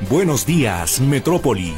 Buenos días, Metrópoli.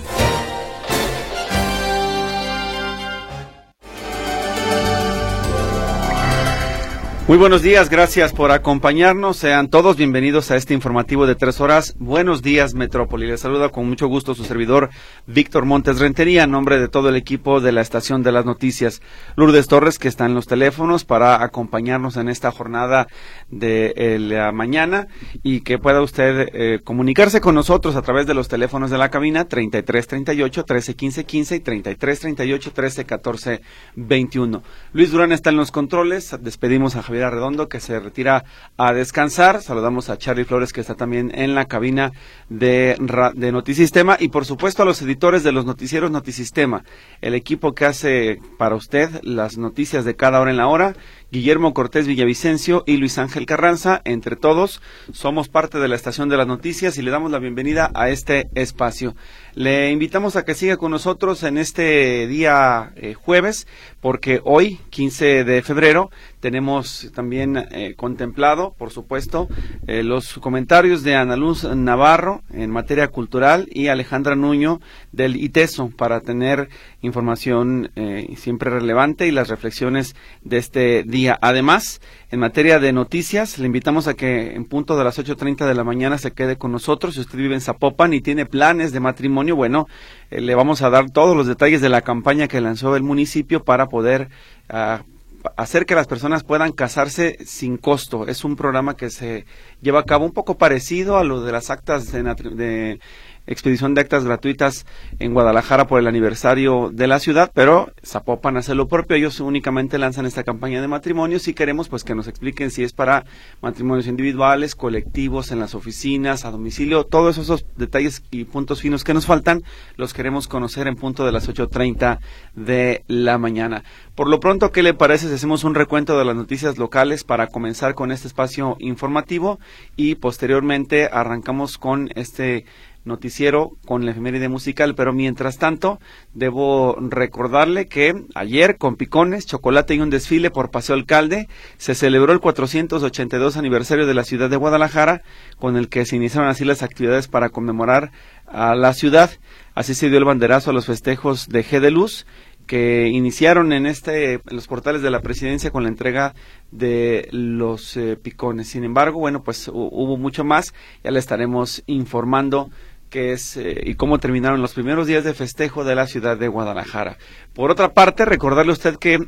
Muy buenos días, gracias por acompañarnos. Sean todos bienvenidos a este informativo de tres horas. Buenos días, Metrópoli. Les saluda con mucho gusto su servidor Víctor Montes Rentería, en nombre de todo el equipo de la Estación de las Noticias. Lourdes Torres, que está en los teléfonos para acompañarnos en esta jornada de la mañana y que pueda usted eh, comunicarse con nosotros a través de los teléfonos de la cabina 3338 1315 15 y 3338 1314 21. Luis Durán está en los controles. Despedimos a Javier Redondo, que se retira a descansar. Saludamos a Charlie Flores, que está también en la cabina de, de Notisistema. Y por supuesto a los editores de los noticieros Notisistema, el equipo que hace para usted las noticias de cada hora en la hora. Guillermo Cortés Villavicencio y Luis Ángel Carranza. Entre todos, somos parte de la estación de las noticias y le damos la bienvenida a este espacio. Le invitamos a que siga con nosotros en este día eh, jueves, porque hoy, 15 de febrero, tenemos también eh, contemplado, por supuesto, eh, los comentarios de Ana Luz Navarro en materia cultural y Alejandra Nuño del ITESO para tener información siempre relevante y las reflexiones de este día Además, en materia de noticias, le invitamos a que en punto de las 8.30 de la mañana se quede con nosotros. Si usted vive en Zapopan y tiene planes de matrimonio, bueno, eh, le vamos a dar todos los detalles de la campaña que lanzó el municipio para poder ah, hacer que las personas puedan casarse sin costo. Es un programa que se lleva a cabo un poco parecido a lo de las actas de expedición de actas gratuitas en Guadalajara por el aniversario de la ciudad, pero Zapopan hace lo propio. Ellos únicamente lanzan esta campaña de matrimonio. Si queremos, pues que nos expliquen si es para matrimonios individuales, colectivos, en las oficinas, a domicilio. Todos esos detalles y puntos finos que nos faltan los queremos conocer en punto de las 8.30 de la mañana. Por lo pronto, ¿qué le parece si hacemos un recuento de las noticias locales para comenzar con este espacio informativo y posteriormente arrancamos con este noticiero con la efeméride musical, pero mientras tanto debo recordarle que ayer con picones, chocolate y un desfile por Paseo Alcalde se celebró el 482 aniversario de la ciudad de Guadalajara, con el que se iniciaron así las actividades para conmemorar a la ciudad. Así se dio el banderazo a los festejos de G de Luz que iniciaron en este los portales de la presidencia con la entrega de los eh, picones. Sin embargo, bueno, pues hubo mucho más, ya le estaremos informando que es eh, y cómo terminaron los primeros días de festejo de la ciudad de Guadalajara. Por otra parte, recordarle a usted que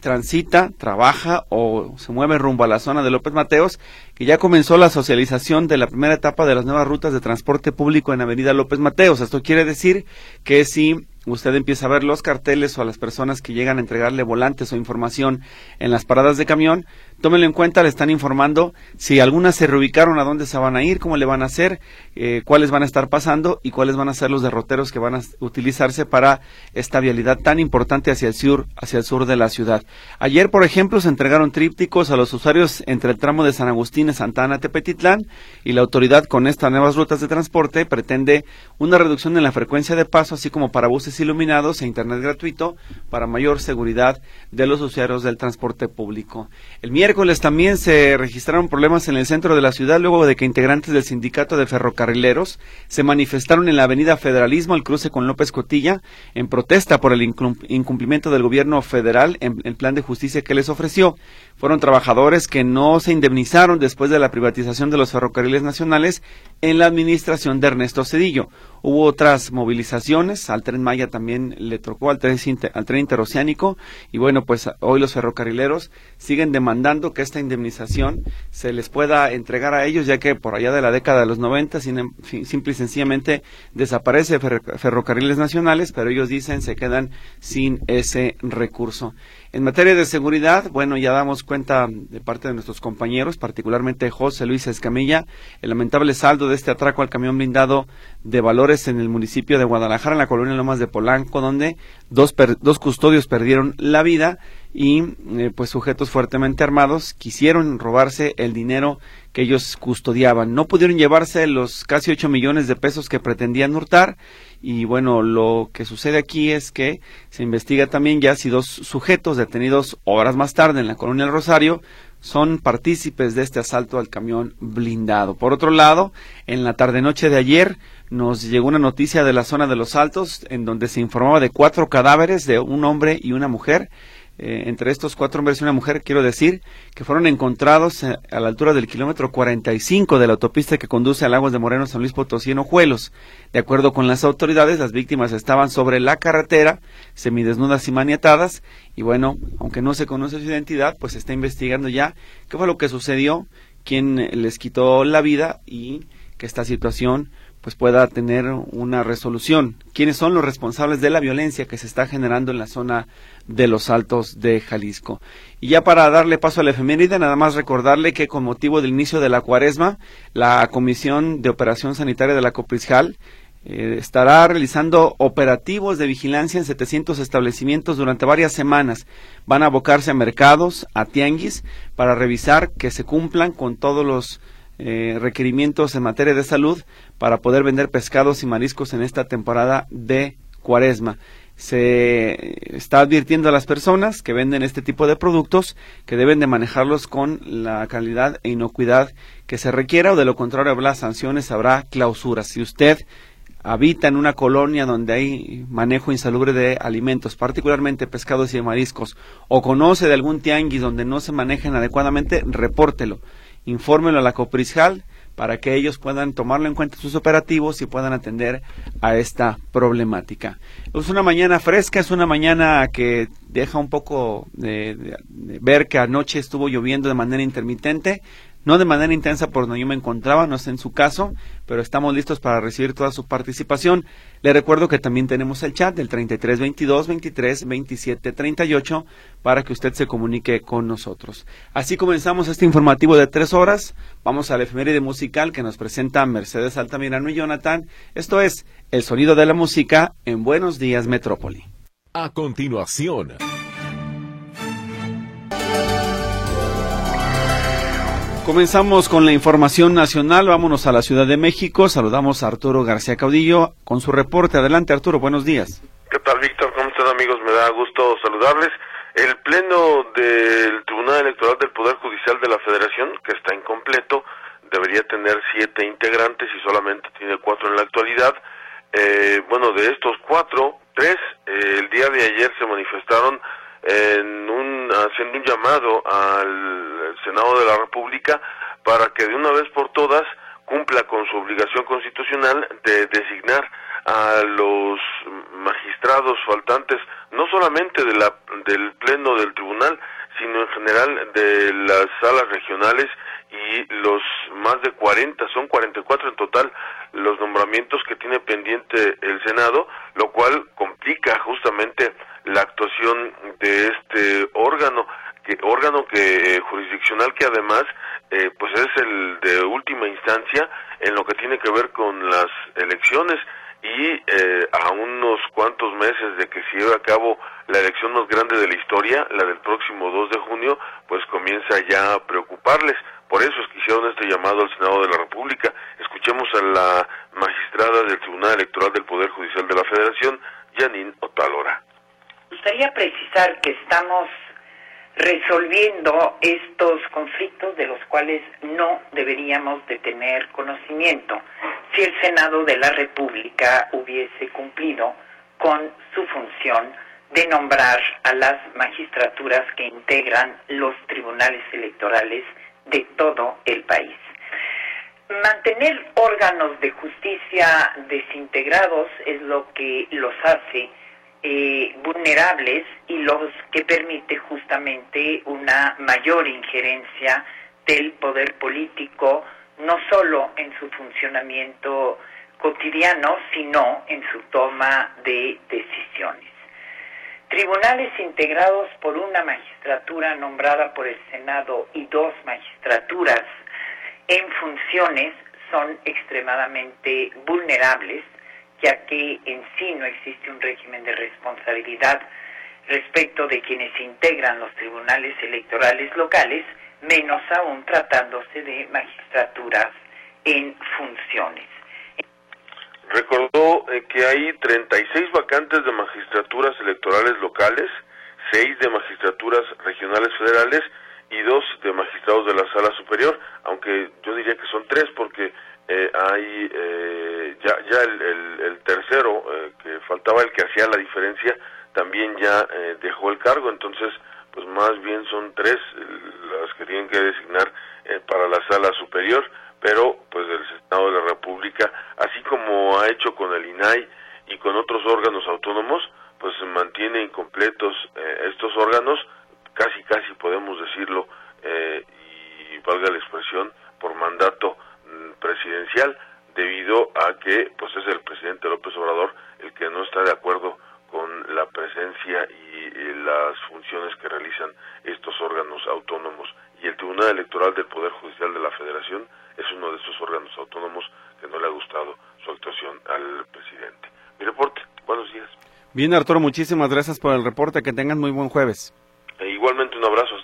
transita, trabaja o se mueve rumbo a la zona de López Mateos, que ya comenzó la socialización de la primera etapa de las nuevas rutas de transporte público en Avenida López Mateos. Esto quiere decir que si usted empieza a ver los carteles o a las personas que llegan a entregarle volantes o información en las paradas de camión, tómenlo en cuenta, le están informando si algunas se reubicaron, a dónde se van a ir, cómo le van a hacer, eh, cuáles van a estar pasando y cuáles van a ser los derroteros que van a utilizarse para esta vialidad tan importante hacia el sur, hacia el sur de la ciudad. Ayer, por ejemplo, se entregaron trípticos a los usuarios entre el tramo de San Agustín y Santana Tepetitlán y la autoridad con estas nuevas rutas de transporte pretende una reducción en la frecuencia de paso, así como para buses iluminados e internet gratuito para mayor seguridad de los usuarios del transporte público. El miércoles también se registraron problemas en el centro de la ciudad luego de que integrantes del sindicato de ferrocarrileros se manifestaron en la avenida Federalismo al cruce con López Cotilla en protesta por el incumplimiento del gobierno federal en el plan de justicia que les ofreció. Fueron trabajadores que no se indemnizaron después de la privatización de los ferrocarriles nacionales en la administración de Ernesto Cedillo. Hubo otras movilizaciones, al tren Maya también le tocó al tren, al tren interoceánico y bueno, pues hoy los ferrocarrileros siguen demandando que esta indemnización se les pueda entregar a ellos, ya que por allá de la década de los 90, simple y sencillamente desaparece Ferrocarriles Nacionales, pero ellos dicen se quedan sin ese recurso. En materia de seguridad, bueno, ya damos cuenta de parte de nuestros compañeros, particularmente José Luis Escamilla, el lamentable saldo de este atraco al camión blindado de valores en el municipio de Guadalajara, en la colonia Lomas de Polanco, donde dos, dos custodios perdieron la vida y eh, pues sujetos fuertemente armados quisieron robarse el dinero que ellos custodiaban. No pudieron llevarse los casi ocho millones de pesos que pretendían hurtar y bueno, lo que sucede aquí es que se investiga también ya si dos sujetos detenidos horas más tarde en la colonia del Rosario son partícipes de este asalto al camión blindado. Por otro lado, en la tarde-noche de ayer nos llegó una noticia de la zona de los Altos en donde se informaba de cuatro cadáveres de un hombre y una mujer eh, entre estos cuatro hombres y una mujer, quiero decir, que fueron encontrados eh, a la altura del kilómetro 45 de la autopista que conduce a Lagos de Moreno, San Luis Potosí, en Ojuelos. De acuerdo con las autoridades, las víctimas estaban sobre la carretera, semidesnudas y maniatadas, y bueno, aunque no se conoce su identidad, pues se está investigando ya qué fue lo que sucedió, quién les quitó la vida y que esta situación pues pueda tener una resolución. ¿Quiénes son los responsables de la violencia que se está generando en la zona de los Altos de Jalisco? Y ya para darle paso a la efeméride, nada más recordarle que con motivo del inicio de la cuaresma, la Comisión de Operación Sanitaria de la Coprisjal eh, estará realizando operativos de vigilancia en 700 establecimientos durante varias semanas. Van a abocarse a mercados, a tianguis, para revisar que se cumplan con todos los eh, requerimientos en materia de salud para poder vender pescados y mariscos en esta temporada de cuaresma. Se está advirtiendo a las personas que venden este tipo de productos que deben de manejarlos con la calidad e inocuidad que se requiera o de lo contrario habrá sanciones, habrá clausuras. Si usted habita en una colonia donde hay manejo insalubre de alimentos, particularmente pescados y mariscos, o conoce de algún tianguis donde no se manejen adecuadamente, repórtelo infórmelo a la Coprisjal para que ellos puedan tomarlo en cuenta sus operativos y puedan atender a esta problemática. Es una mañana fresca, es una mañana que deja un poco de, ver que anoche estuvo lloviendo de manera intermitente no de manera intensa por donde yo me encontraba, no sé en su caso, pero estamos listos para recibir toda su participación. Le recuerdo que también tenemos el chat del 33 22 23 27 38 para que usted se comunique con nosotros. Así comenzamos este informativo de tres horas. Vamos al efeméride musical que nos presenta Mercedes Altamirano y Jonathan. Esto es El sonido de la música en Buenos Días Metrópoli. A continuación. Comenzamos con la información nacional. Vámonos a la Ciudad de México. Saludamos a Arturo García Caudillo con su reporte. Adelante, Arturo. Buenos días. ¿Qué tal, Víctor? ¿Cómo están, amigos? Me da gusto saludarles. El Pleno del Tribunal Electoral del Poder Judicial de la Federación, que está incompleto, debería tener siete integrantes y solamente tiene cuatro en la actualidad. Eh, bueno, de estos cuatro, tres eh, el día de ayer se manifestaron en un, haciendo un llamado al Senado de la República para que de una vez por todas cumpla con su obligación constitucional de designar a los magistrados faltantes, no solamente de la, del Pleno del Tribunal, sino en general de las salas regionales y los más de 40, son 44 en total los nombramientos que tiene pendiente el Senado, lo cual complica justamente la actuación de este órgano, que órgano que eh, jurisdiccional que además eh, pues es el de última instancia en lo que tiene que ver con las elecciones y eh, a unos cuantos meses de que se lleve a cabo la elección más grande de la historia, la del próximo 2 de junio, pues comienza ya a preocuparles. Por eso es que hicieron este llamado al Senado de la República. Escuchemos a la magistrada del Tribunal Electoral del Poder Judicial de la Federación, Janine Otalora gustaría precisar que estamos resolviendo estos conflictos de los cuales no deberíamos de tener conocimiento si el Senado de la República hubiese cumplido con su función de nombrar a las magistraturas que integran los tribunales electorales de todo el país. Mantener órganos de justicia desintegrados es lo que los hace eh, vulnerables y los que permite justamente una mayor injerencia del poder político, no solo en su funcionamiento cotidiano, sino en su toma de decisiones. Tribunales integrados por una magistratura nombrada por el Senado y dos magistraturas en funciones son extremadamente vulnerables, ya que en sí no existe un régimen de responsabilidad respecto de quienes integran los tribunales electorales locales, menos aún tratándose de magistraturas en funciones. Recordó eh, que hay 36 vacantes de magistraturas electorales locales, 6 de magistraturas regionales federales y 2 de magistrados de la sala superior, aunque yo diría que son 3 porque eh, hay eh, ya, ya el, tercero, que faltaba el que hacía la diferencia, también ya dejó el cargo, entonces pues más bien son 3 las que tienen que designar para la sala superior. Pero pues del Senado de la República, así como ha hecho con el INAI y con otros órganos autónomos, pues se mantiene incompletos eh, estos órganos, casi casi podemos decirlo, eh, y valga la expresión, por mandato presidencial, debido a que pues es el presidente López Obrador el que no está de acuerdo con la presencia y las funciones que realizan estos órganos autónomos. Y el Tribunal Electoral del Poder Judicial de la Federación es uno de esos órganos autónomos que no le ha gustado su actuación al presidente. Mi reporte, buenos días. Bien, Arturo, muchísimas gracias por el reporte. Que tengan muy buen jueves. E igualmente un abrazo,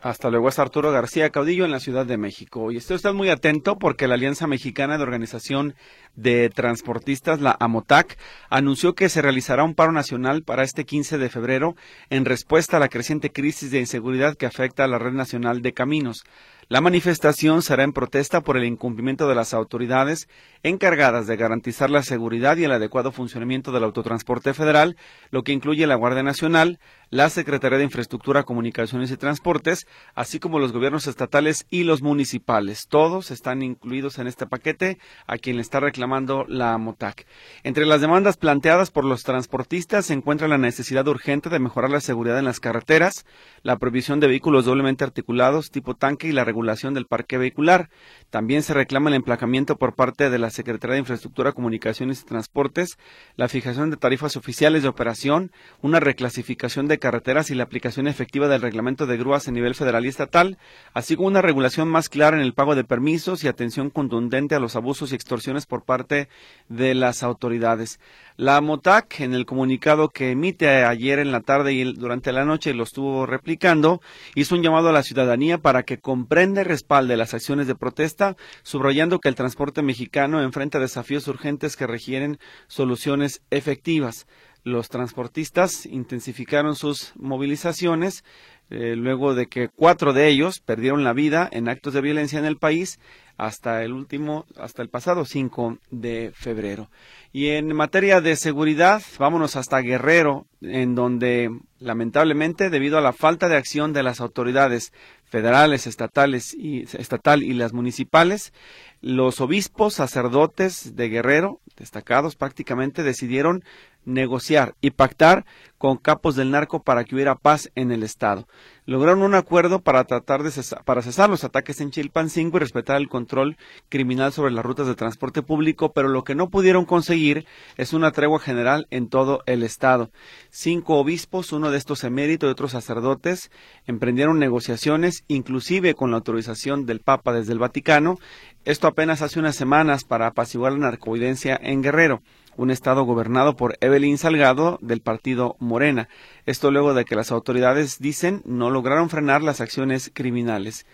Hasta luego, es Arturo García Caudillo en la Ciudad de México. Y esté usted muy atento porque la Alianza Mexicana de Organización de Transportistas, la AMOTAC, anunció que se realizará un paro nacional para este 15 de febrero en respuesta a la creciente crisis de inseguridad que afecta a la Red Nacional de Caminos. La manifestación será en protesta por el incumplimiento de las autoridades encargadas de garantizar la seguridad y el adecuado funcionamiento del autotransporte federal, lo que incluye la Guardia Nacional, la Secretaría de Infraestructura, Comunicaciones y Transportes, así como los gobiernos estatales y los municipales. Todos están incluidos en este paquete a quien le está reclamando la MOTAC. Entre las demandas planteadas por los transportistas se encuentra la necesidad urgente de mejorar la seguridad en las carreteras, la prohibición de vehículos doblemente articulados tipo tanque y la regulación del parque vehicular. También se reclama el emplacamiento por parte de la Secretaría de Infraestructura, Comunicaciones y Transportes, la fijación de tarifas oficiales de operación, una reclasificación de carreteras y la aplicación efectiva del reglamento de grúas a nivel federal y estatal, así como una regulación más clara en el pago de permisos y atención contundente a los abusos y extorsiones por parte de las autoridades. La MOTAC, en el comunicado que emite ayer en la tarde y durante la noche lo estuvo replicando, hizo un llamado a la ciudadanía para que comprenda y respalde las acciones de protesta, subrayando que el transporte mexicano enfrenta desafíos urgentes que requieren soluciones efectivas. Los transportistas intensificaron sus movilizaciones eh, luego de que cuatro de ellos perdieron la vida en actos de violencia en el país hasta el último, hasta el pasado 5 de febrero. Y en materia de seguridad, vámonos hasta Guerrero, en donde lamentablemente, debido a la falta de acción de las autoridades federales, estatales y estatal y las municipales, los obispos, sacerdotes de Guerrero, destacados prácticamente, decidieron negociar y pactar con capos del narco para que hubiera paz en el Estado. Lograron un acuerdo para tratar de cesar, para cesar los ataques en Chilpancingo y respetar el control criminal sobre las rutas de transporte público, pero lo que no pudieron conseguir es una tregua general en todo el Estado. Cinco obispos, uno de estos emérito y otros sacerdotes, emprendieron negociaciones, inclusive con la autorización del Papa desde el Vaticano, esto apenas hace unas semanas para apaciguar la narcovidencia en Guerrero un estado gobernado por Evelyn Salgado del partido Morena. Esto luego de que las autoridades dicen no lograron frenar las acciones criminales.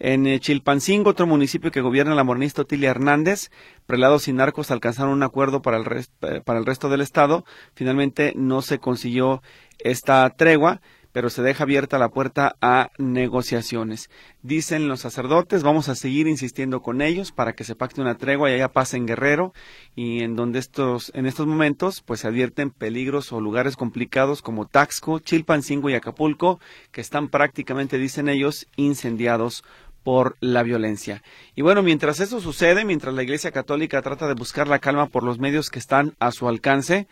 En eh, Chilpancingo, otro municipio que gobierna la morenista Otilia Hernández, prelados y narcos alcanzaron un acuerdo para el, eh, para el resto del estado. Finalmente no se consiguió esta tregua pero se deja abierta la puerta a negociaciones. Dicen los sacerdotes, vamos a seguir insistiendo con ellos para que se pacte una tregua y haya paz en Guerrero y en donde estos en estos momentos pues se advierten peligros o lugares complicados como Taxco, Chilpancingo y Acapulco que están prácticamente dicen ellos incendiados por la violencia. Y bueno, mientras eso sucede, mientras la Iglesia Católica trata de buscar la calma por los medios que están a su alcance,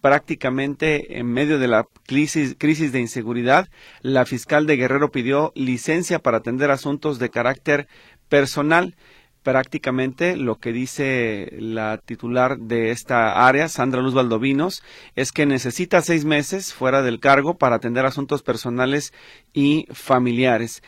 prácticamente en medio de la crisis, de inseguridad, la fiscal de Guerrero pidió licencia para atender asuntos de carácter personal prácticamente lo que dice la titular de esta área, Sandra Luz Valdovinos, es que necesita seis meses fuera del cargo para atender asuntos personales y familiares.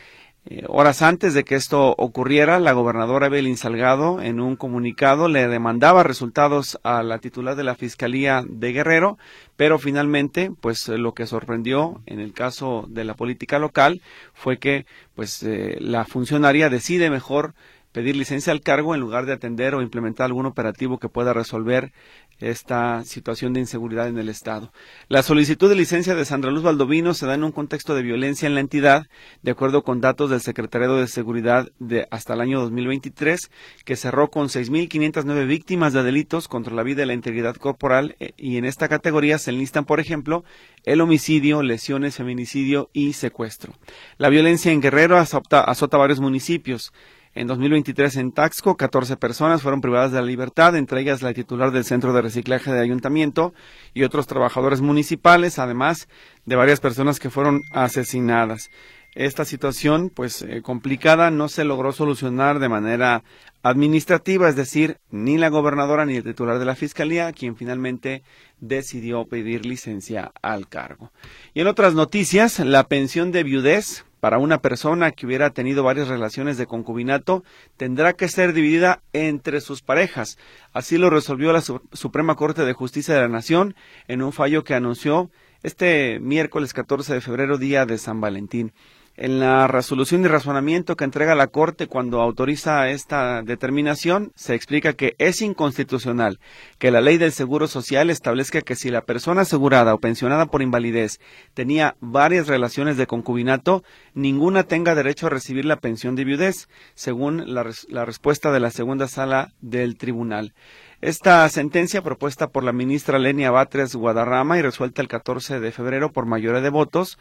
Eh, horas antes de que esto ocurriera, la gobernadora Evelyn Salgado, en un comunicado, le demandaba resultados a la titular de la Fiscalía de Guerrero, pero finalmente, pues lo que sorprendió en el caso de la política local fue que, pues, eh, la funcionaria decide mejor pedir licencia al cargo en lugar de atender o implementar algún operativo que pueda resolver esta situación de inseguridad en el Estado. La solicitud de licencia de Sandra Luz Valdovino se da en un contexto de violencia en la entidad, de acuerdo con datos del Secretariado de Seguridad de hasta el año 2023, que cerró con 6.509 víctimas de delitos contra la vida y la integridad corporal, eh, y en esta categoría se enlistan, por ejemplo, el homicidio, lesiones, feminicidio y secuestro. La violencia en Guerrero azota, azota varios municipios. En 2023 en Taxco, 14 personas fueron privadas de la libertad, entre ellas la titular del Centro de Reciclaje de Ayuntamiento y otros trabajadores municipales, además de varias personas que fueron asesinadas. Esta situación, pues eh, complicada, no se logró solucionar de manera administrativa, es decir, ni la gobernadora ni el titular de la Fiscalía, quien finalmente decidió pedir licencia al cargo. Y en otras noticias, la pensión de viudez para una persona que hubiera tenido varias relaciones de concubinato tendrá que ser dividida entre sus parejas. Así lo resolvió la Suprema Corte de Justicia de la Nación en un fallo que anunció este miércoles 14 de febrero, día de San Valentín en la resolución de razonamiento que entrega la Corte cuando autoriza esta determinación, se explica que es inconstitucional que la ley del Seguro Social establezca que si la persona asegurada o pensionada por invalidez tenía varias relaciones de concubinato, ninguna tenga derecho a recibir la pensión de viudez, según la, la respuesta de la segunda sala del tribunal. Esta sentencia, propuesta por la ministra Lenia Batres Guadarrama y resuelta el 14 de febrero por mayoría de votos,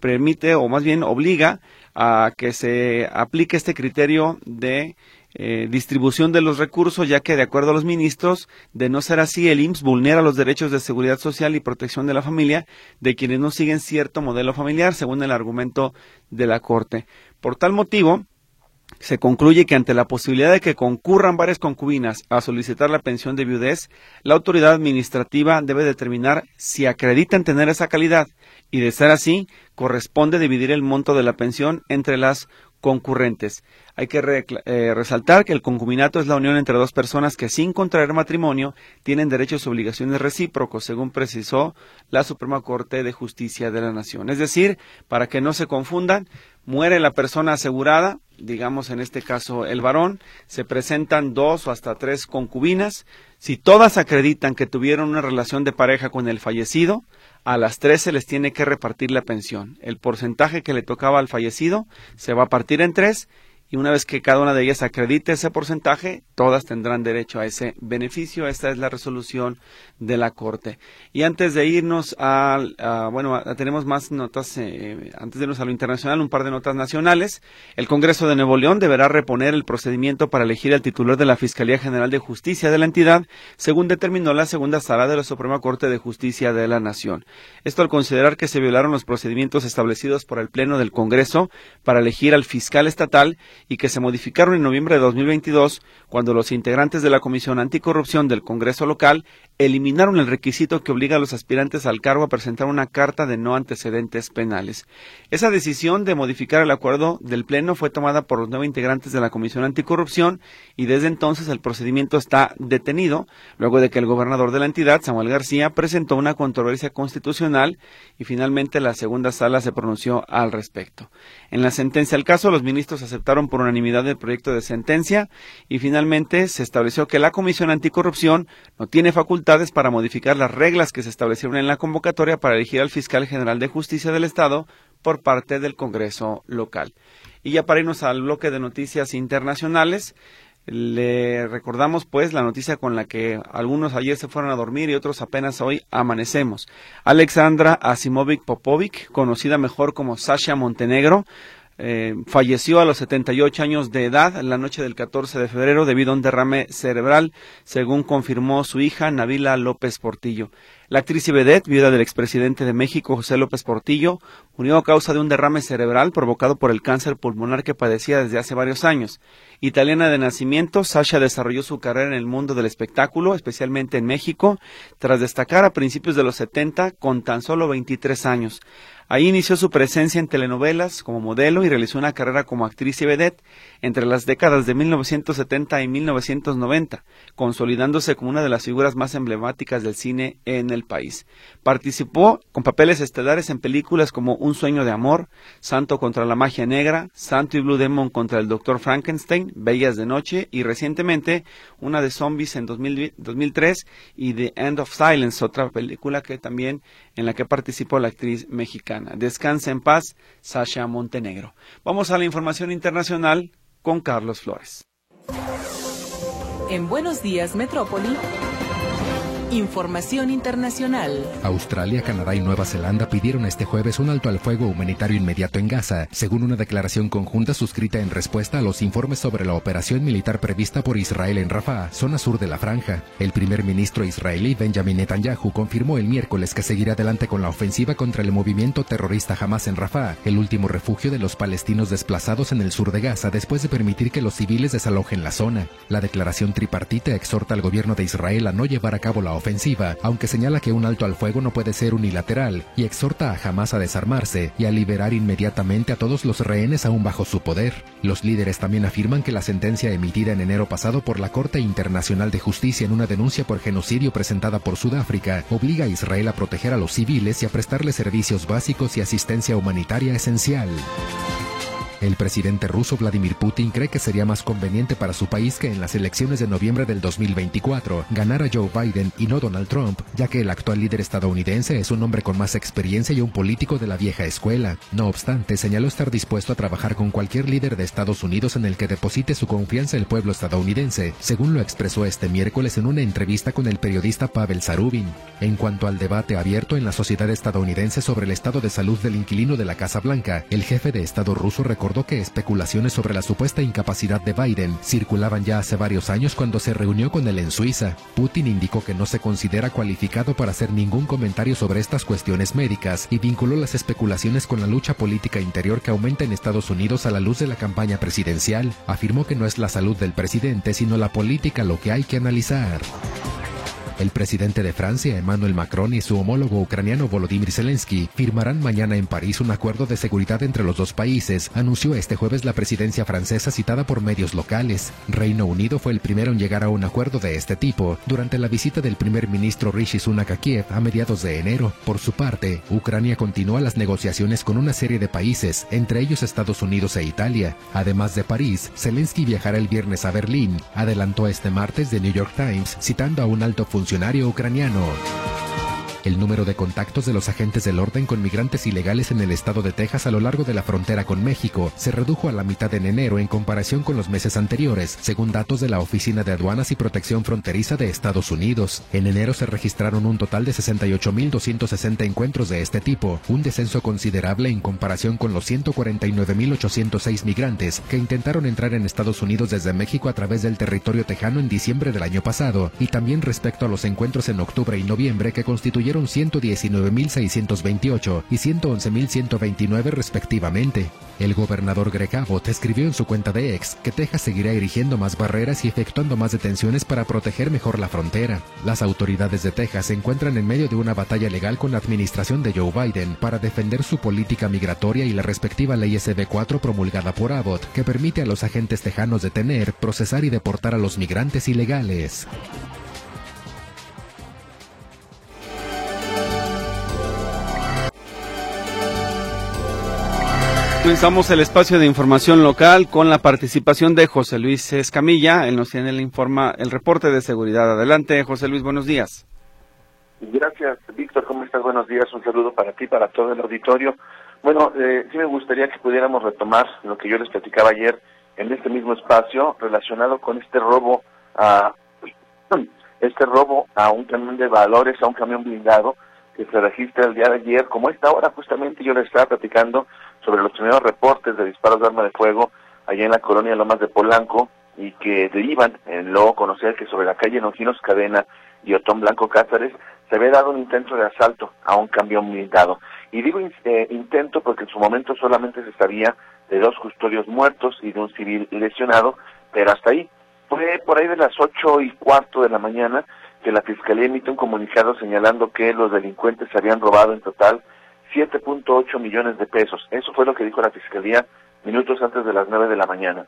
permite o más bien obliga a que se aplique este criterio de eh, distribución de los recursos, ya que de acuerdo a los ministros, de no ser así, el IMSS vulnera los derechos de seguridad social y protección de la familia de quienes no siguen cierto modelo familiar, según el argumento de la Corte. Por tal motivo, se concluye que ante la posibilidad de que concurran varias concubinas a solicitar la pensión de viudez, la autoridad administrativa debe determinar si acreditan tener esa calidad y de ser así, corresponde dividir el monto de la pensión entre las concurrentes. Hay que eh, resaltar que el concubinato es la unión entre dos personas que sin contraer matrimonio tienen derechos y obligaciones recíprocos, según precisó la Suprema Corte de Justicia de la Nación. Es decir, para que no se confundan, muere la persona asegurada, digamos en este caso el varón, se presentan dos o hasta tres concubinas, si todas acreditan que tuvieron una relación de pareja con el fallecido, a las tres se les tiene que repartir la pensión. El porcentaje que le tocaba al fallecido se va a partir en tres y una vez que cada una de ellas acredite ese porcentaje, todas tendrán derecho a ese beneficio. Esta es la resolución de la Corte. Y antes de irnos a, bueno, tenemos más notas, eh, antes de irnos a lo internacional, un par de notas nacionales. El Congreso de Nuevo León deberá reponer el procedimiento para elegir al titular de la Fiscalía General de Justicia de la entidad, según determinó la segunda sala de la Suprema Corte de Justicia de la Nación. Esto al considerar que se violaron los procedimientos establecidos por el Pleno del Congreso para elegir al fiscal estatal y que se modificaron en noviembre de 2022 cuando los integrantes de la Comisión Anticorrupción del Congreso local eliminaron el requisito que obliga a los aspirantes al cargo a presentar una carta de no antecedentes penales. Esa decisión de modificar el acuerdo del Pleno fue tomada por los nueve integrantes de la Comisión Anticorrupción y desde entonces el procedimiento está detenido luego de que el gobernador de la entidad, Samuel García, presentó una controversia constitucional y finalmente la segunda sala se pronunció al respecto. En la sentencia del caso, los ministros aceptaron por unanimidad el proyecto de sentencia y finalmente se estableció que la Comisión Anticorrupción no tiene para modificar las reglas que se establecieron en la convocatoria para elegir al fiscal general de justicia del Estado por parte del Congreso local. Y ya para irnos al bloque de noticias internacionales, le recordamos pues la noticia con la que algunos ayer se fueron a dormir y otros apenas hoy amanecemos. Alexandra Asimovic Popovic, conocida mejor como Sasha Montenegro, eh, falleció a los 78 años de edad en la noche del 14 de febrero debido a un derrame cerebral, según confirmó su hija Navila López Portillo. La actriz y vedette, viuda del expresidente de México, José López Portillo, murió a causa de un derrame cerebral provocado por el cáncer pulmonar que padecía desde hace varios años. Italiana de nacimiento, Sasha desarrolló su carrera en el mundo del espectáculo, especialmente en México, tras destacar a principios de los 70 con tan solo 23 años. Ahí inició su presencia en telenovelas como modelo y realizó una carrera como actriz y vedette entre las décadas de 1970 y 1990, consolidándose como una de las figuras más emblemáticas del cine en el país. Participó con papeles estelares en películas como Un sueño de amor, Santo contra la magia negra, Santo y Blue Demon contra el Dr. Frankenstein, Bellas de noche y recientemente una de zombies en 2003 y The End of Silence, otra película que también en la que participó la actriz mexicana. Descansa en paz, Sasha Montenegro. Vamos a la información internacional con Carlos Flores. En Buenos Días, Metrópoli. Información internacional. Australia, Canadá y Nueva Zelanda pidieron este jueves un alto al fuego humanitario inmediato en Gaza, según una declaración conjunta suscrita en respuesta a los informes sobre la operación militar prevista por Israel en Rafah, zona sur de la franja. El primer ministro israelí Benjamin Netanyahu confirmó el miércoles que seguirá adelante con la ofensiva contra el movimiento terrorista Hamas en Rafah, el último refugio de los palestinos desplazados en el sur de Gaza después de permitir que los civiles desalojen la zona. La declaración tripartita exhorta al gobierno de Israel a no llevar a cabo la ofensiva, aunque señala que un alto al fuego no puede ser unilateral y exhorta a Hamas a desarmarse y a liberar inmediatamente a todos los rehenes aún bajo su poder. Los líderes también afirman que la sentencia emitida en enero pasado por la Corte Internacional de Justicia en una denuncia por genocidio presentada por Sudáfrica obliga a Israel a proteger a los civiles y a prestarles servicios básicos y asistencia humanitaria esencial. El presidente ruso Vladimir Putin cree que sería más conveniente para su país que en las elecciones de noviembre del 2024 ganara Joe Biden y no Donald Trump, ya que el actual líder estadounidense es un hombre con más experiencia y un político de la vieja escuela. No obstante, señaló estar dispuesto a trabajar con cualquier líder de Estados Unidos en el que deposite su confianza el pueblo estadounidense, según lo expresó este miércoles en una entrevista con el periodista Pavel Zarubin. En cuanto al debate abierto en la sociedad estadounidense sobre el estado de salud del inquilino de la Casa Blanca, el jefe de Estado ruso recordó recordó que especulaciones sobre la supuesta incapacidad de Biden circulaban ya hace varios años cuando se reunió con él en Suiza. Putin indicó que no se considera cualificado para hacer ningún comentario sobre estas cuestiones médicas y vinculó las especulaciones con la lucha política interior que aumenta en Estados Unidos a la luz de la campaña presidencial. Afirmó que no es la salud del presidente, sino la política lo que hay que analizar. El presidente de Francia, Emmanuel Macron, y su homólogo ucraniano Volodymyr Zelensky firmarán mañana en París un acuerdo de seguridad entre los dos países, anunció este jueves la presidencia francesa citada por medios locales. Reino Unido fue el primero en llegar a un acuerdo de este tipo durante la visita del primer ministro Rishi Sunak a Kiev a mediados de enero. Por su parte, Ucrania continúa las negociaciones con una serie de países, entre ellos Estados Unidos e Italia. Además de París, Zelensky viajará el viernes a Berlín, adelantó este martes The New York Times, citando a un alto funcionario funcionario ucraniano. El número de contactos de los agentes del orden con migrantes ilegales en el estado de Texas a lo largo de la frontera con México se redujo a la mitad en enero en comparación con los meses anteriores, según datos de la Oficina de Aduanas y Protección Fronteriza de Estados Unidos. En enero se registraron un total de 68.260 encuentros de este tipo, un descenso considerable en comparación con los 149.806 migrantes que intentaron entrar en Estados Unidos desde México a través del territorio tejano en diciembre del año pasado, y también respecto a los encuentros en octubre y noviembre que constituyeron 119.628 y 111.129 respectivamente. El gobernador Greg Abbott escribió en su cuenta de ex que Texas seguirá erigiendo más barreras y efectuando más detenciones para proteger mejor la frontera. Las autoridades de Texas se encuentran en medio de una batalla legal con la administración de Joe Biden para defender su política migratoria y la respectiva ley SB4 promulgada por Abbott, que permite a los agentes tejanos detener, procesar y deportar a los migrantes ilegales. Comenzamos el espacio de información local con la participación de José Luis Escamilla. Él nos tiene el, informa, el reporte de seguridad. Adelante, José Luis, buenos días. Gracias, Víctor. ¿Cómo estás? Buenos días. Un saludo para ti, para todo el auditorio. Bueno, eh, sí me gustaría que pudiéramos retomar lo que yo les platicaba ayer en este mismo espacio relacionado con este robo a este robo a un camión de valores, a un camión blindado que se registra el día de ayer, como esta hora justamente yo les estaba platicando sobre los primeros reportes de disparos de arma de fuego allá en la colonia Lomas de Polanco y que derivan en luego conocer que sobre la calle Longinos Cadena y Otón Blanco Cáceres se había dado un intento de asalto a un camión blindado. Y digo eh, intento porque en su momento solamente se sabía de dos custodios muertos y de un civil lesionado, pero hasta ahí. Fue por ahí de las ocho y cuarto de la mañana que la Fiscalía emite un comunicado señalando que los delincuentes habían robado en total 7.8 millones de pesos. Eso fue lo que dijo la Fiscalía minutos antes de las nueve de la mañana.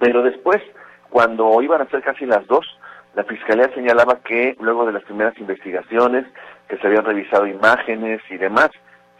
Pero después, cuando iban a ser casi las dos, la Fiscalía señalaba que luego de las primeras investigaciones, que se habían revisado imágenes y demás,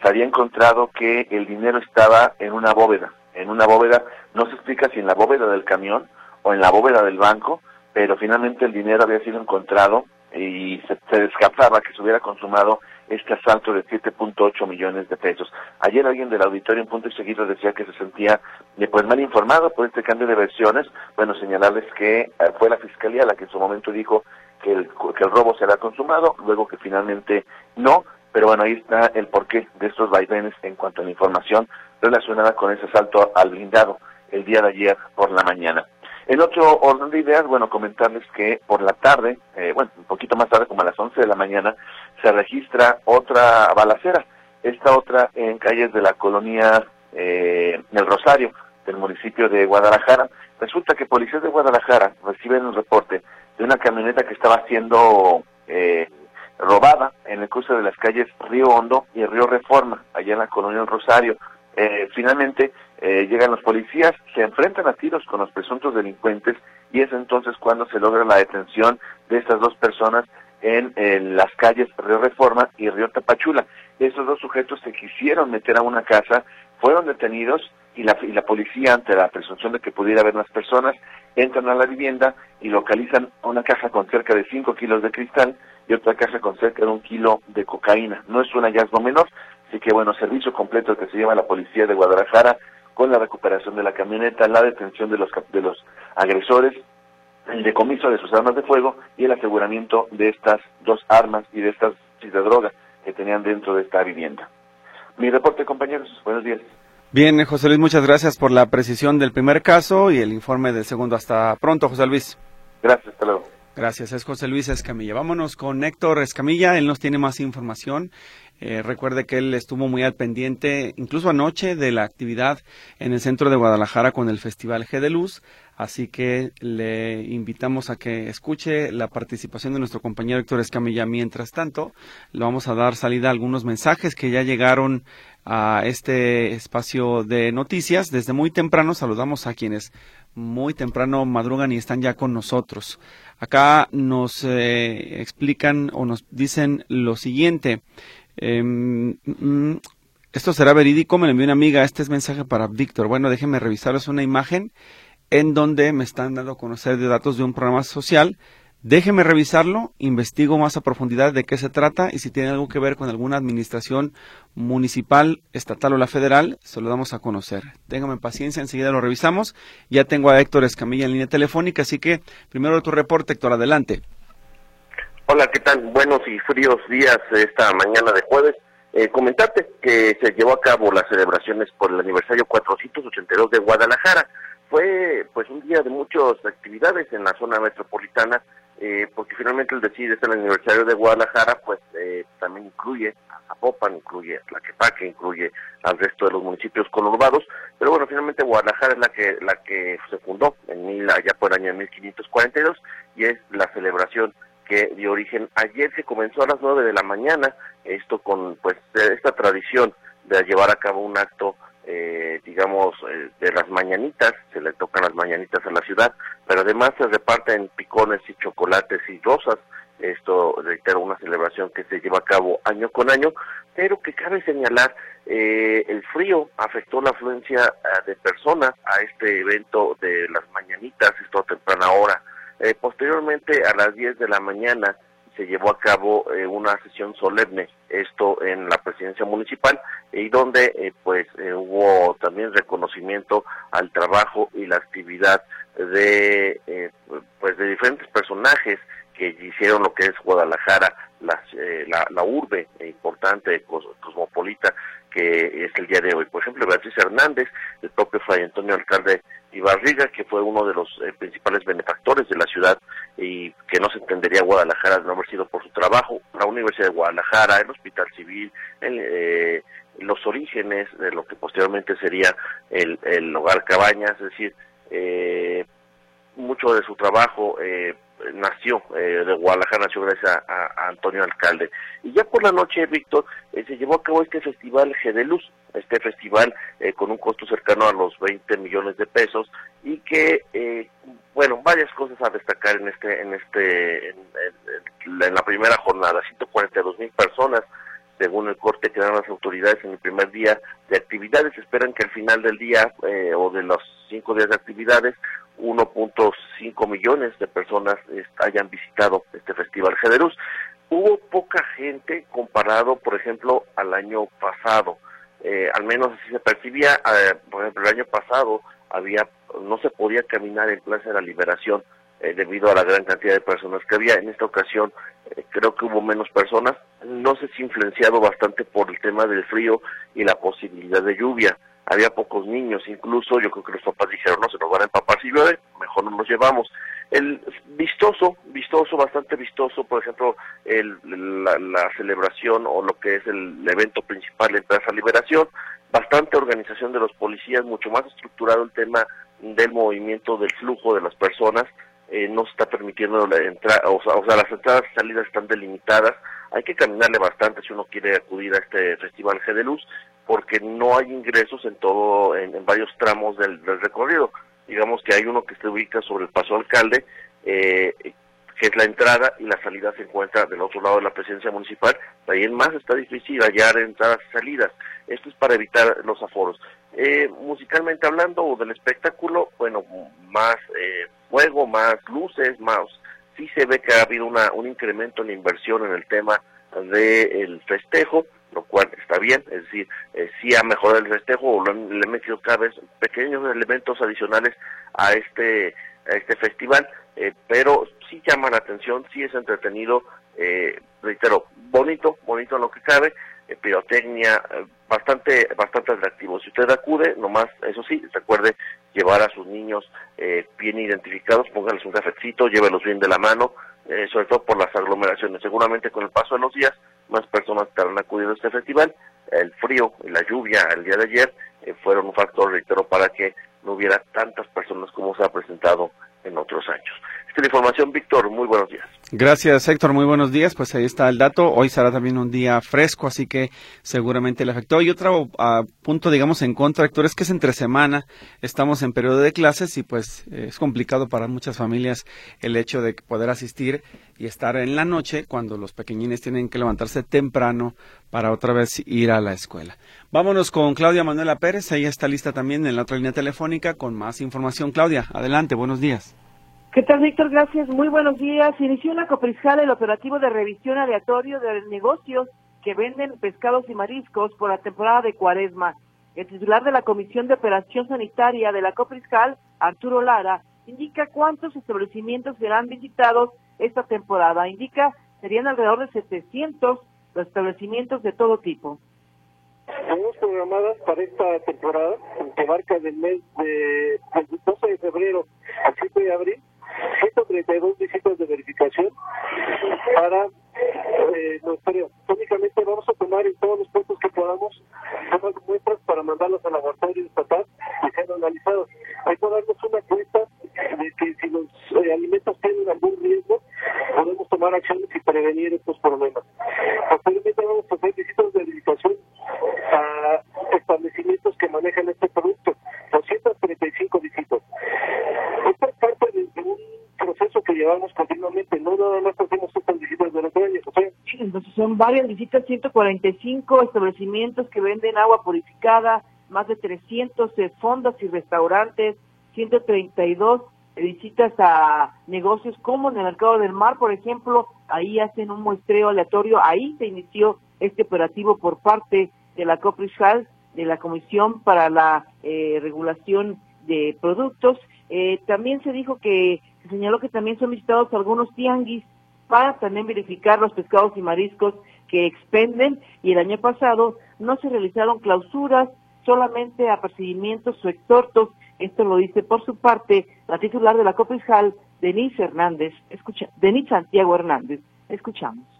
se había encontrado que el dinero estaba en una bóveda. En una bóveda, no se explica si en la bóveda del camión o en la bóveda del banco, pero finalmente el dinero había sido encontrado y se, se descartaba que se hubiera consumado este asalto de 7.8 millones de pesos. Ayer alguien del auditorio en punto y seguido decía que se sentía eh, pues mal informado por este cambio de versiones. Bueno, señalarles que eh, fue la fiscalía la que en su momento dijo que el, que el robo será consumado, luego que finalmente no, pero bueno, ahí está el porqué de estos vaivenes en cuanto a la información relacionada con ese asalto al blindado el día de ayer por la mañana. En otro orden de ideas, bueno, comentarles que por la tarde, eh, bueno, un poquito más tarde, como a las 11 de la mañana, se registra otra balacera, esta otra en calles de la colonia eh, El Rosario, del municipio de Guadalajara. Resulta que policías de Guadalajara reciben un reporte de una camioneta que estaba siendo eh, robada en el cruce de las calles Río Hondo y Río Reforma, allá en la colonia El Rosario. Eh, finalmente eh, llegan los policías, se enfrentan a tiros con los presuntos delincuentes y es entonces cuando se logra la detención de estas dos personas en, las calles Río Reforma y Río Tapachula. Estos dos sujetos se quisieron meter a una casa, fueron detenidos y la, y la policía, ante la presunción de que pudiera haber más personas, entran a la vivienda y localizan una caja con cerca de 5 kilos de cristal y otra caja con cerca de un kilo de cocaína. No es un hallazgo menor, así que bueno, servicio completo que se lleva la policía de Guadalajara con la recuperación de la camioneta, la detención de los, de los agresores, el decomiso de sus armas de fuego y el aseguramiento de estas dos armas y de estas de droga que tenían dentro de esta vivienda. Mi reporte, compañeros. Buenos días. Bien, José Luis, muchas gracias por la precisión del primer caso y el informe del segundo. Hasta pronto, José Luis. Gracias, hasta luego. Gracias, es José Luis Escamilla. Vámonos con Héctor Escamilla, él nos tiene más información. Eh, recuerde que él estuvo muy al pendiente, incluso anoche, de la actividad en el centro de Guadalajara con el Festival G de Luz. Así que le invitamos a que escuche la participación de nuestro compañero Héctor Escamilla. Mientras tanto, le vamos a dar salida a algunos mensajes que ya llegaron a este espacio de noticias. Desde muy temprano saludamos a quienes muy temprano madrugan y están ya con nosotros. Acá nos eh, explican o nos dicen lo siguiente. Em, mm, esto será verídico, me lo envió una amiga. Este es mensaje para Víctor. Bueno, déjenme revisar. Es una imagen en donde me están dando a conocer de datos de un programa social. Déjeme revisarlo, investigo más a profundidad de qué se trata y si tiene algo que ver con alguna administración municipal, estatal o la federal, se lo damos a conocer. Téngame paciencia, enseguida lo revisamos. Ya tengo a Héctor Escamilla en línea telefónica, así que primero tu reporte, Héctor, adelante. Hola, ¿qué tal? Buenos y fríos días esta mañana de jueves. Eh, comentarte que se llevó a cabo las celebraciones por el aniversario 482 de Guadalajara. Fue pues un día de muchas actividades en la zona metropolitana, eh, porque finalmente el decir es el aniversario de Guadalajara, pues eh, también incluye a Zapopan, incluye a Tlaquepaque, incluye al resto de los municipios conurbados, pero bueno, finalmente Guadalajara es la que la que se fundó en mil, allá por el año 1542 y es la celebración que dio origen. Ayer se comenzó a las nueve de la mañana, esto con pues esta tradición de llevar a cabo un acto, eh, digamos, eh, de las mañanitas, se le tocan las mañanitas a la ciudad, pero además se reparten picones y chocolates y rosas. Esto, reitero, una celebración que se lleva a cabo año con año, pero que cabe señalar, eh, el frío afectó la afluencia de personas a este evento de las mañanitas, esto a temprana hora eh, posteriormente, a las 10 de la mañana, se llevó a cabo eh, una sesión solemne, esto en la presidencia municipal, y donde eh, pues hubo también reconocimiento al trabajo y la actividad de pues de diferentes personajes que hicieron lo que es Guadalajara, eh, la, la, urbe importante, cosmopolita, que es el día de hoy. Por ejemplo, Beatriz Hernández, el propio Fray Antonio Alcalde Ibarriga, que fue uno de los eh, principales benefactores de la ciudad y que no se entendería Guadalajara de no haber sido por su trabajo, la Universidad de Guadalajara, el Hospital Civil, eh, los orígenes de lo que posteriormente sería el, el hogar Cabañas, es decir, eh, mucho de su trabajo eh, nació eh, de Guadalajara, nació gracias a, Antonio Alcalde. Y ya por la noche, Víctor, eh, se llevó a cabo este festival G de Luz, este festival eh, con un costo cercano a los 20 millones de pesos y que, bueno, varias cosas a destacar en este, en este, en, en la primera jornada, 142 mil personas según el corte que dan las autoridades en el primer día de actividades. Esperan que al final del día o de los cinco días de actividades 1.5 millones de personas hayan visitado este Festival Generus. Hubo poca gente comparado, por ejemplo, al año pasado. Eh, al menos así se percibía, eh, por ejemplo, el año pasado había no se podía caminar en Plaza de la Liberación eh, debido a la gran cantidad de personas que había. En esta ocasión creo que hubo menos personas. No sé si influenciado bastante por el tema del frío y la posibilidad de lluvia había pocos niños, incluso yo creo que los papás dijeron, no, se nos van a empapar si llueve, mejor no nos llevamos. El vistoso, vistoso, bastante vistoso, por ejemplo, el, la, celebración o lo que es el, evento principal en Plaza Liberación, bastante organización de los policías, mucho más estructurado el tema del movimiento, del flujo de las personas, eh, no se está permitiendo la entrada, o sea, o sea, las entradas y salidas están delimitadas, hay que caminarle bastante si uno quiere acudir a este Festival G de Luz, porque no hay ingresos en todo, en, varios tramos del, recorrido. Digamos que hay uno que se ubica sobre el Paso Alcalde, eh, que es la entrada y la salida se encuentra del otro lado de la presidencia municipal. Ahí en más está difícil hallar entradas y salidas. Esto es para evitar los aforos. Eh, musicalmente hablando o del espectáculo, bueno, más eh, fuego, más luces, más. Sí se ve que ha habido una, un incremento en la inversión en el tema del festejo lo cual está bien, es decir, eh, sí ha mejorado el festejo o le han metido cada vez pequeños elementos adicionales a este, a este festival, eh, pero sí llama la atención, sí es entretenido, eh, reitero, bonito, bonito en lo que cabe, eh, pirotecnia, bastante, bastante atractivo. Si usted acude, nomás, eso sí, recuerde llevar a sus niños bien identificados, pónganles un cafecito, llévelos bien de la mano, sobre todo por las aglomeraciones. Seguramente con el paso de los días más personas estarán acudiendo a este festival. El frío y la lluvia el día de ayer eh, fueron un factor, reitero, para que no hubiera tantas personas como se ha presentado en otros años. Esta es la información, Víctor. Muy buenos días. Gracias, Héctor. Muy buenos días. Pues ahí está el dato. Hoy será también un día fresco, así que seguramente le afectó. Y otro uh, punto, digamos, en contra, Héctor, es que es entre semana. Estamos en periodo de clases y pues es complicado para muchas familias el hecho de poder asistir y estar en la noche cuando los pequeñines tienen que levantarse temprano para otra vez ir a la escuela. Vámonos con Claudia Manuela Pérez. Ella está lista también en la otra línea telefónica con más información. Claudia, adelante. Buenos días. ¿Qué tal, Víctor? Gracias. Muy buenos días. Inició en la el operativo de revisión aleatorio de negocios que venden pescados y mariscos por la temporada de cuaresma. El titular de la Comisión de Operación Sanitaria de la Copriscal, Arturo Lara, indica cuántos establecimientos serán visitados esta temporada. Indica serían alrededor de 700 los establecimientos de todo tipo. Tenemos programadas para esta temporada, que abarca del mes de 12 de febrero al 7 de abril, 132 visitas de verificación para eh, no, únicamente vamos a tomar en todos los puestos que podamos tomar muestras para mandarlos al laboratorio estatal y ser analizados. Hay que darnos una cuenta de que si los eh, alimentos tienen algún riesgo, podemos tomar acciones y prevenir estos problemas. Posteriormente vamos a hacer visitas de verificación a establecimientos que manejan este producto, 235 visitas. Esta es parte de, un proceso que llevamos continuamente, no nada más hacemos estas visitas de los años. Entonces son varias visitas, 145 establecimientos que venden agua purificada, más de 300 fondas y restaurantes, 132 visitas a negocios como en el mercado del mar, por ejemplo, ahí hacen un muestreo aleatorio, ahí se inició este operativo por parte de la COPRISAL, de la Comisión para la eh, Regulación de Productos. Eh, también se dijo que, se señaló que también son visitados algunos tianguis para también verificar los pescados y mariscos que expenden y el año pasado no se realizaron clausuras solamente a procedimientos o exhortos. Esto lo dice por su parte la titular de la Coprisjal, Denise Hernández. Escucha, Denise Santiago Hernández. Escuchamos.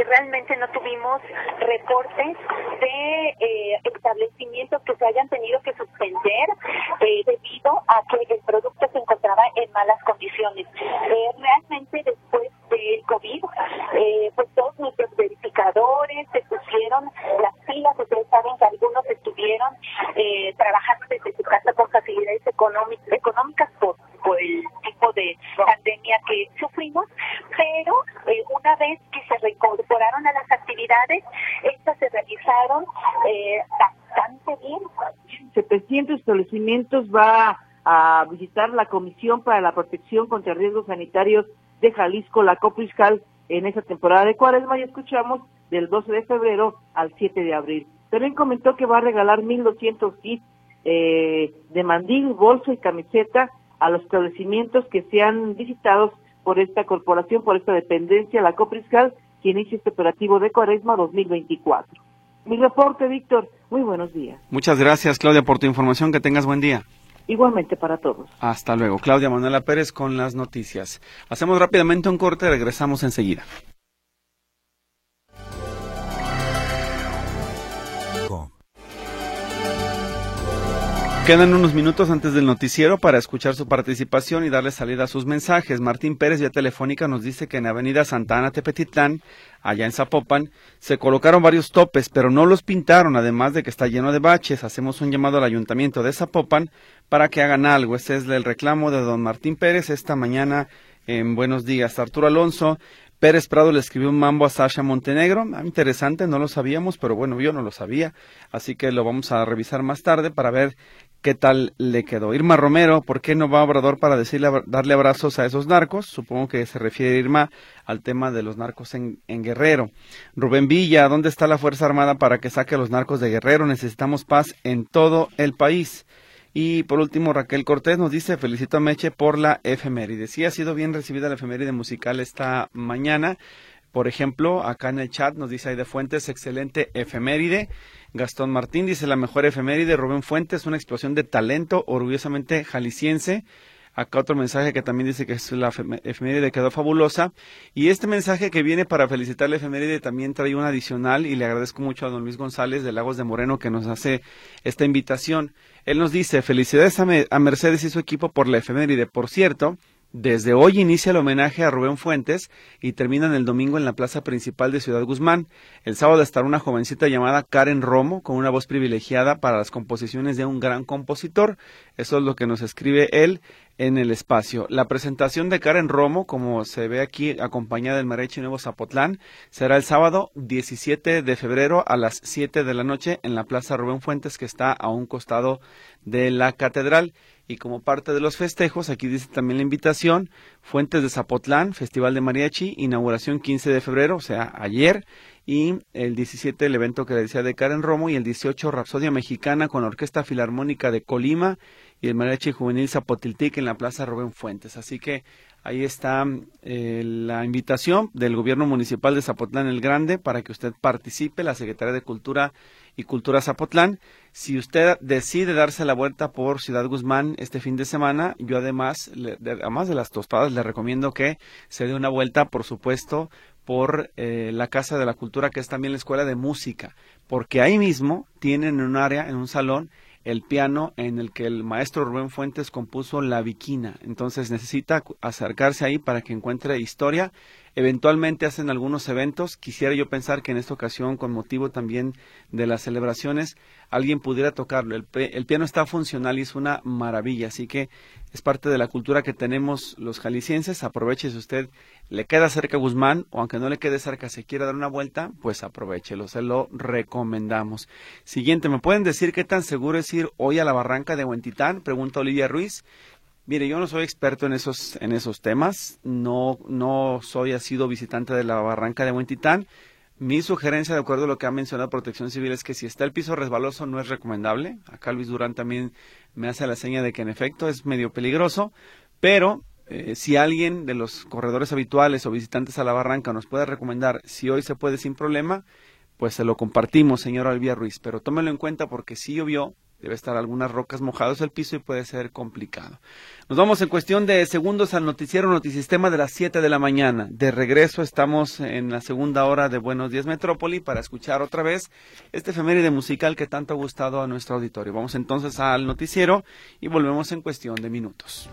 Porque realmente no tuvimos reportes de eh, establecimientos que se hayan tenido que suspender eh, debido a que el producto se encontraba en malas condiciones. Eh, realmente después del COVID, pues todos nuestros verificadores se pusieron las pilas, ustedes saben que algunos estuvieron trabajando desde su casa con facilidades económicas por, por el tipo de pandemia que sufrimos, pero una vez que se reincorporaron a las actividades, estas se realizaron eh, bastante bien. 700 establecimientos va a visitar la Comisión para la Protección contra Riesgos Sanitarios de Jalisco, la COPRISCAL, en esta temporada de cuaresma y escuchamos del 12 de febrero al 7 de abril. También comentó que va a regalar 1.200 kits eh, de mandil, bolso y camiseta a los establecimientos que sean visitados por esta corporación, por esta dependencia, la Copriscal, que inicia este operativo de Cuaresma 2024. Mi reporte, Víctor. Muy buenos días. Muchas gracias, Claudia, por tu información. Que tengas buen día. Igualmente para todos. Hasta luego. Claudia Manuela Pérez con las noticias. Hacemos rápidamente un corte, regresamos enseguida. Quedan unos minutos antes del noticiero para escuchar su participación y darle salida a sus mensajes. Martín Pérez, vía telefónica, nos dice que en Avenida Santana Tepetitlán, allá en Zapopan, se colocaron varios topes, pero no los pintaron, además de que está lleno de baches. Hacemos un llamado al ayuntamiento de Zapopan para que hagan algo. Este es el reclamo de don Martín Pérez esta mañana en Buenos Días. Arturo Alonso, Pérez Prado le escribió un mambo a Sasha Montenegro. Ah, interesante, no lo sabíamos, pero bueno, yo no lo sabía. Así que lo vamos a revisar más tarde para ver qué tal le quedó. Irma Romero, ¿por qué no va a Obrador para decirle, darle abrazos a esos narcos? Supongo que se refiere Irma al tema de los narcos en, en, Guerrero. Rubén Villa, ¿dónde está la Fuerza Armada para que saque a los narcos de Guerrero? Necesitamos paz en todo el país. Y por último, Raquel Cortés nos dice, felicito a Meche por la efeméride. Sí, ha sido bien recibida la efeméride musical esta mañana. Por ejemplo, acá en el chat nos dice Aide Fuentes, excelente efeméride. Gastón Martín dice la mejor efeméride. Rubén Fuentes, una explosión de talento, orgullosamente jalisciense. Acá otro mensaje que también dice que la efeméride quedó fabulosa. Y este mensaje que viene para felicitar la efeméride también trae un adicional y le agradezco mucho a don Luis González de Lagos de Moreno que nos hace esta invitación. Él nos dice, felicidades a, Mercedes y su equipo por la efeméride. Por cierto, desde hoy inicia el homenaje a Rubén Fuentes y termina el domingo en la plaza principal de Ciudad Guzmán. El sábado estará una jovencita llamada Karen Romo con una voz privilegiada para las composiciones de un gran compositor. Eso es lo que nos escribe él en el espacio. La presentación de Karen Romo, como se ve aquí acompañada del Marechi Nuevo Zapotlán, será el sábado 17 de febrero a las 7 de la noche en la Plaza Rubén Fuentes que está a un costado de la catedral. Y como parte de los festejos, aquí dice también la invitación, Fuentes de Zapotlán, Festival de Mariachi, inauguración 15 de febrero, o sea, ayer, y el 17 el evento que le decía de Karen Romo, y el 18 Rapsodia Mexicana con la Orquesta Filarmónica de Colima y el Mariachi Juvenil Zapotiltic en la Plaza Rubén Fuentes. Así que ahí está eh, la invitación del Gobierno Municipal de Zapotlán el Grande para que usted participe, la Secretaría de Cultura y Cultura Zapotlán. Si usted decide darse la vuelta por Ciudad Guzmán este fin de semana, yo además, además de las tostadas, le recomiendo que se dé una vuelta, por supuesto, por eh, la Casa de la Cultura, que es también la Escuela de Música, porque ahí mismo tienen un área, en un salón, el piano en el que el maestro Rubén Fuentes compuso La Viquina. Entonces necesita acercarse ahí para que encuentre historia Eventualmente hacen algunos eventos. Quisiera yo pensar que en esta ocasión, con motivo también de las celebraciones, alguien pudiera tocarlo. El, piano está funcional y es una maravilla. Así que es parte de la cultura que tenemos los jaliscienses. Aproveche si usted le queda cerca Guzmán o aunque no le quede cerca, se quiera dar una vuelta, pues aprovechelo. Se lo recomendamos. Siguiente, ¿me pueden decir qué tan seguro es ir hoy a la barranca de Huentitán? Pregunta Olivia Ruiz. Mire, yo no soy experto en esos, en esos temas, no, no soy, ha sido visitante de la barranca de Huentitán. Mi sugerencia, de acuerdo a lo que ha mencionado Protección Civil, es que si está el piso resbaloso no es recomendable. Acá Luis Durán también me hace la seña de que en efecto es medio peligroso, pero eh, si alguien de los corredores habituales o visitantes a la barranca nos puede recomendar si hoy se puede sin problema, pues se lo compartimos, señor Albía Ruiz, pero tómelo en cuenta porque si llovió, debe estar algunas rocas mojadas el piso y puede ser complicado. Nos vamos en cuestión de segundos al noticiero Notisistema de las 7 de la mañana. De regreso estamos en la segunda hora de Buenos Días Metrópoli para escuchar otra vez este efeméride musical que tanto ha gustado a nuestro auditorio. Vamos entonces al noticiero y volvemos en cuestión de minutos.